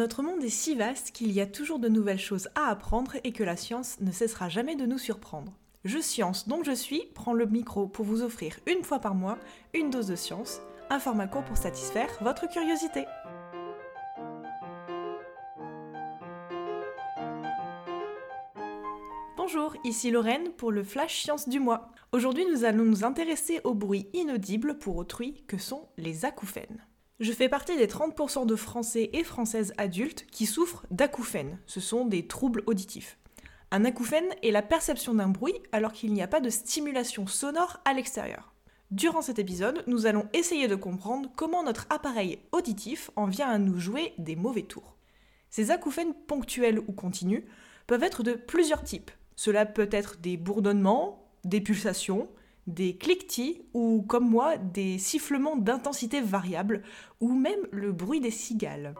Notre monde est si vaste qu'il y a toujours de nouvelles choses à apprendre et que la science ne cessera jamais de nous surprendre. Je Science, donc je suis, prends le micro pour vous offrir une fois par mois une dose de science, un format court pour satisfaire votre curiosité. Bonjour, ici Lorraine pour le Flash Science du mois. Aujourd'hui, nous allons nous intéresser aux bruits inaudibles pour autrui que sont les acouphènes. Je fais partie des 30% de Français et Françaises adultes qui souffrent d'acouphènes. Ce sont des troubles auditifs. Un acouphène est la perception d'un bruit alors qu'il n'y a pas de stimulation sonore à l'extérieur. Durant cet épisode, nous allons essayer de comprendre comment notre appareil auditif en vient à nous jouer des mauvais tours. Ces acouphènes ponctuels ou continus peuvent être de plusieurs types. Cela peut être des bourdonnements, des pulsations, des cliquetis ou, comme moi, des sifflements d'intensité variable ou même le bruit des cigales.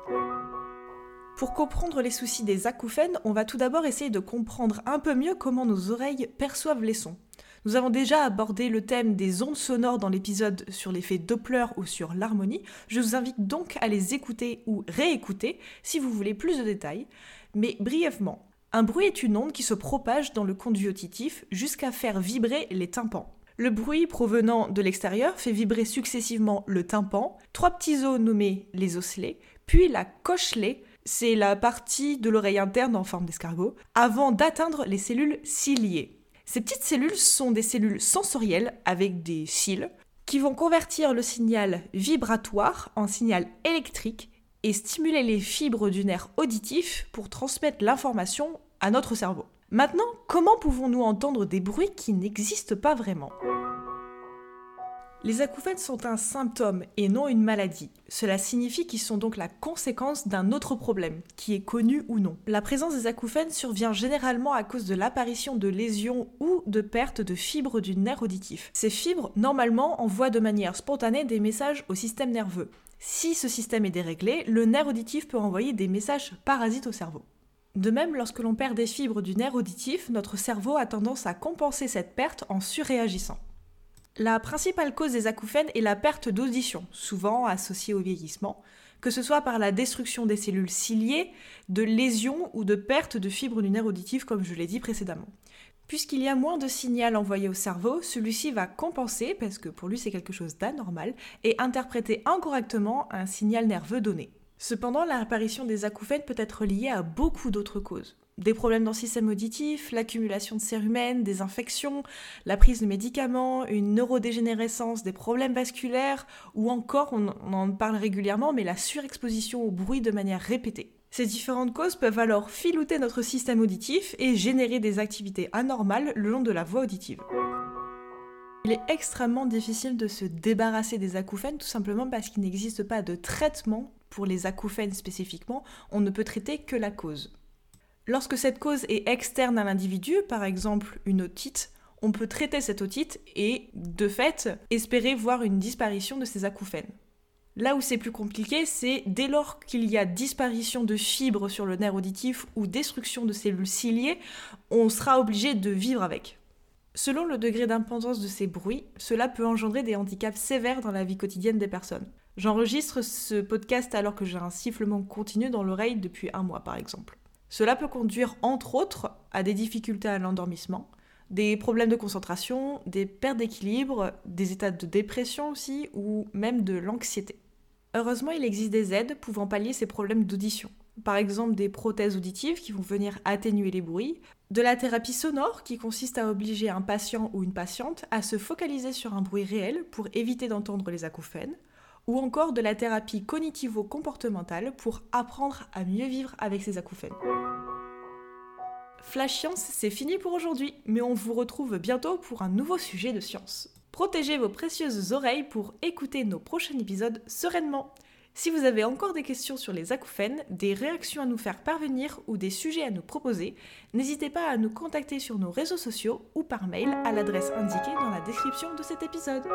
Pour comprendre les soucis des acouphènes, on va tout d'abord essayer de comprendre un peu mieux comment nos oreilles perçoivent les sons. Nous avons déjà abordé le thème des ondes sonores dans l'épisode sur l'effet Doppler ou sur l'harmonie. Je vous invite donc à les écouter ou réécouter si vous voulez plus de détails. Mais brièvement, un bruit est une onde qui se propage dans le conduit auditif jusqu'à faire vibrer les tympans. Le bruit provenant de l'extérieur fait vibrer successivement le tympan, trois petits os nommés les osselets, puis la cochelée, c'est la partie de l'oreille interne en forme d'escargot, avant d'atteindre les cellules ciliées. Ces petites cellules sont des cellules sensorielles avec des cils qui vont convertir le signal vibratoire en signal électrique et stimuler les fibres du nerf auditif pour transmettre l'information à notre cerveau. Maintenant, comment pouvons-nous entendre des bruits qui n'existent pas vraiment? Les acouphènes sont un symptôme et non une maladie. Cela signifie qu'ils sont donc la conséquence d'un autre problème, qui est connu ou non. La présence des acouphènes survient généralement à cause de l'apparition de lésions ou de pertes de fibres du nerf auditif. Ces fibres, normalement, envoient de manière spontanée des messages au système nerveux. Si ce système est déréglé, le nerf auditif peut envoyer des messages parasites au cerveau. De même, lorsque l'on perd des fibres du nerf auditif, notre cerveau a tendance à compenser cette perte en surréagissant. La principale cause des acouphènes est la perte d'audition, souvent associée au vieillissement, que ce soit par la destruction des cellules ciliées, de lésions ou de perte de fibres du nerf auditif, comme je l'ai dit précédemment. Puisqu'il y a moins de signal envoyé au cerveau, celui-ci va compenser, parce que pour lui c'est quelque chose d'anormal, et interpréter incorrectement un signal nerveux donné. Cependant, l'apparition des acouphènes peut être liée à beaucoup d'autres causes des problèmes dans le système auditif, l'accumulation de cérumen, des infections, la prise de médicaments, une neurodégénérescence, des problèmes vasculaires, ou encore, on, en parle régulièrement, mais la surexposition au bruit de manière répétée. Ces différentes causes peuvent alors filouter notre système auditif et générer des activités anormales le long de la voie auditive. Il est extrêmement difficile de se débarrasser des acouphènes tout simplement parce qu'il n'existe pas de traitement pour les acouphènes spécifiquement, on ne peut traiter que la cause. Lorsque cette cause est externe à l'individu, par exemple une otite, on peut traiter cette otite et, de fait, espérer voir une disparition de ces acouphènes. Là où c'est plus compliqué, c'est dès lors qu'il y a disparition de fibres sur le nerf auditif ou destruction de cellules ciliées, on sera obligé de vivre avec. Selon le degré d'importance de ces bruits, cela peut engendrer des handicaps sévères dans la vie quotidienne des personnes. J'enregistre ce podcast alors que j'ai un sifflement continu dans l'oreille depuis un mois par exemple. Cela peut conduire entre autres à des difficultés à l'endormissement, des problèmes de concentration, des pertes d'équilibre, des états de dépression aussi, ou même de l'anxiété. Heureusement, il existe des aides pouvant pallier ces problèmes d'audition. Par exemple, des prothèses auditives qui vont venir atténuer les bruits, de la thérapie sonore qui consiste à obliger un patient ou une patiente à se focaliser sur un bruit réel pour éviter d'entendre les acouphènes, ou encore de la thérapie cognitivo-comportementale pour apprendre à mieux vivre avec ses acouphènes. Flash Science, c'est fini pour aujourd'hui, mais on vous retrouve bientôt pour un nouveau sujet de science. Protégez vos précieuses oreilles pour écouter nos prochains épisodes sereinement. Si vous avez encore des questions sur les acouphènes, des réactions à nous faire parvenir ou des sujets à nous proposer, n'hésitez pas à nous contacter sur nos réseaux sociaux ou par mail à l'adresse indiquée dans la description de cet épisode.